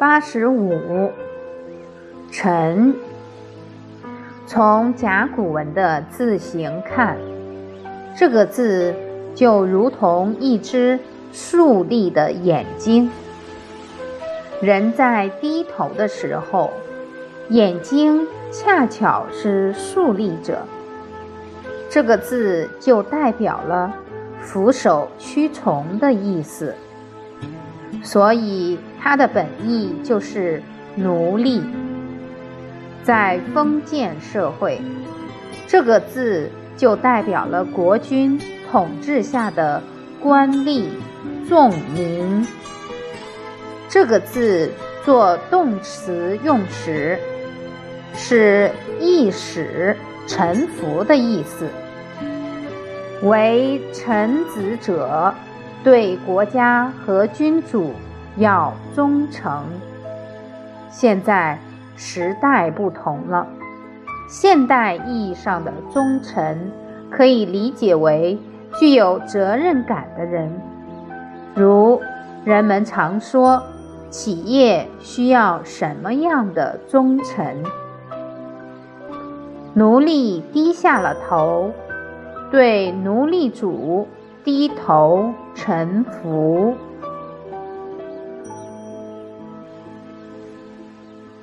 八十五，臣。从甲骨文的字形看，这个字就如同一只竖立的眼睛。人在低头的时候，眼睛恰巧是竖立着。这个字就代表了俯首屈从的意思，所以它的本意就是奴隶。在封建社会，这个字就代表了国君统治下的官吏、众民。这个字做动词用时，是意使臣服的意思。为臣子者，对国家和君主要忠诚。现在。时代不同了，现代意义上的忠臣可以理解为具有责任感的人，如人们常说，企业需要什么样的忠臣？奴隶低下了头，对奴隶主低头沉浮。